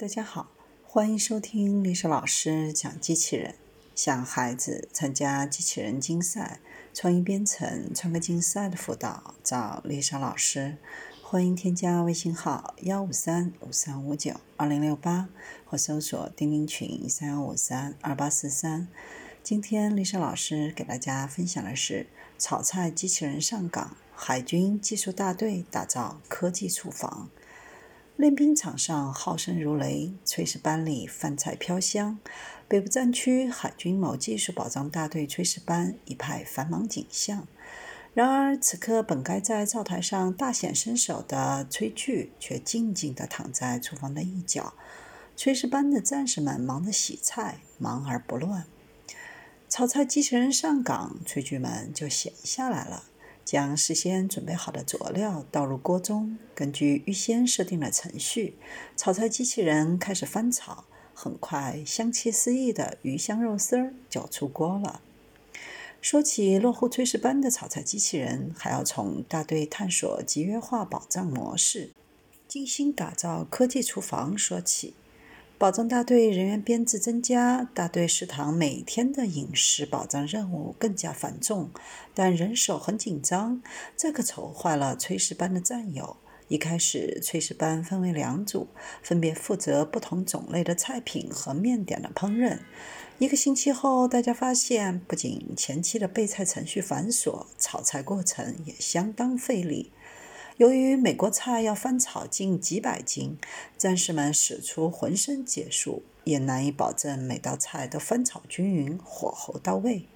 大家好，欢迎收听历史老师讲机器人。想孩子参加机器人竞赛、创意编程、创客竞赛的辅导，找丽莎老师。欢迎添加微信号幺五三五三五九二零六八，或搜索钉钉群三幺五三二八四三。今天丽莎老师给大家分享的是炒菜机器人上岗，海军技术大队打造科技厨房。练兵场上号声如雷，炊事班里饭菜飘香。北部战区海军某技术保障大队炊事班一派繁忙景象。然而，此刻本该在灶台上大显身手的炊具，却静静地躺在厨房的一角。炊事班的战士们忙着洗菜，忙而不乱。炒菜机器人上岗，炊具们就闲下来了。将事先准备好的佐料倒入锅中，根据预先设定的程序，炒菜机器人开始翻炒。很快，香气四溢的鱼香肉丝儿就出锅了。说起落户炊事班的炒菜机器人，还要从大队探索集约化保障模式、精心打造科技厨房说起。保障大队人员编制增加，大队食堂每天的饮食保障任务更加繁重，但人手很紧张，这可愁坏了炊事班的战友。一开始，炊事班分为两组，分别负责不同种类的菜品和面点的烹饪。一个星期后，大家发现，不仅前期的备菜程序繁琐，炒菜过程也相当费力。由于每锅菜要翻炒近几百斤，战士们使出浑身解数，也难以保证每道菜都翻炒均匀、火候到位。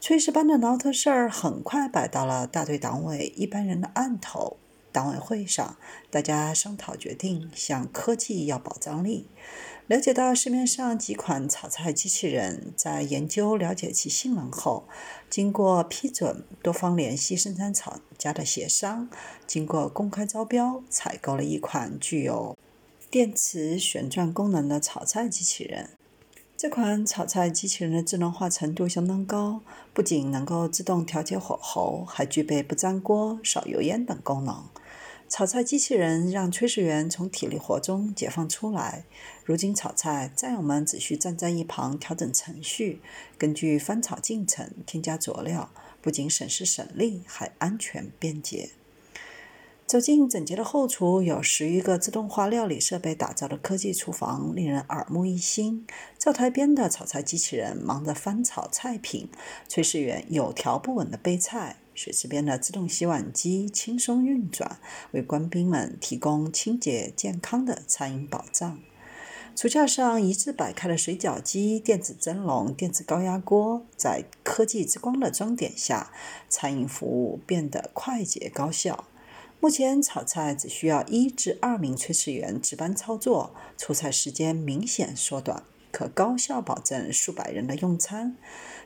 炊事班的挠头事儿很快摆到了大队党委一般人的案头。党委会上，大家商讨决定向科技要保障力。了解到市面上几款炒菜机器人，在研究了解其性能后，经过批准，多方联系生产厂家的协商，经过公开招标，采购了一款具有电磁旋转功能的炒菜机器人。这款炒菜机器人的智能化程度相当高，不仅能够自动调节火候，还具备不粘锅、少油烟等功能。炒菜机器人让炊事员从体力活中解放出来。如今炒菜，战友们只需站在一旁调整程序，根据翻炒进程添加佐料，不仅省时省力，还安全便捷。走进整洁的后厨，有十余个自动化料理设备打造的科技厨房，令人耳目一新。灶台边的炒菜机器人忙着翻炒菜品，炊事员有条不紊地备菜。水池边的自动洗碗机轻松运转，为官兵们提供清洁健康的餐饮保障。厨架上一字摆开的水饺机、电子蒸笼、电子高压锅，在科技之光的装点下，餐饮服务变得快捷高效。目前炒菜只需要一至二名炊事员值班操作，出菜时间明显缩短。可高效保证数百人的用餐，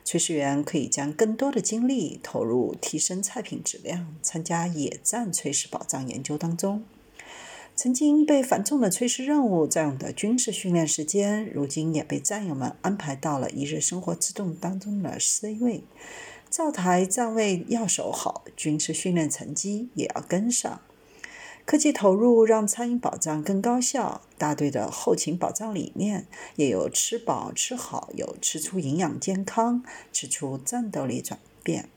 炊事员可以将更多的精力投入提升菜品质量，参加野战炊事保障研究当中。曾经被繁重的炊事任务占用的军事训练时间，如今也被战友们安排到了一日生活自动当中的 C 位。灶台站位要守好，军事训练成绩也要跟上。科技投入让餐饮保障更高效，大队的后勤保障理念也有吃饱吃好，有吃出营养健康，吃出战斗力转变。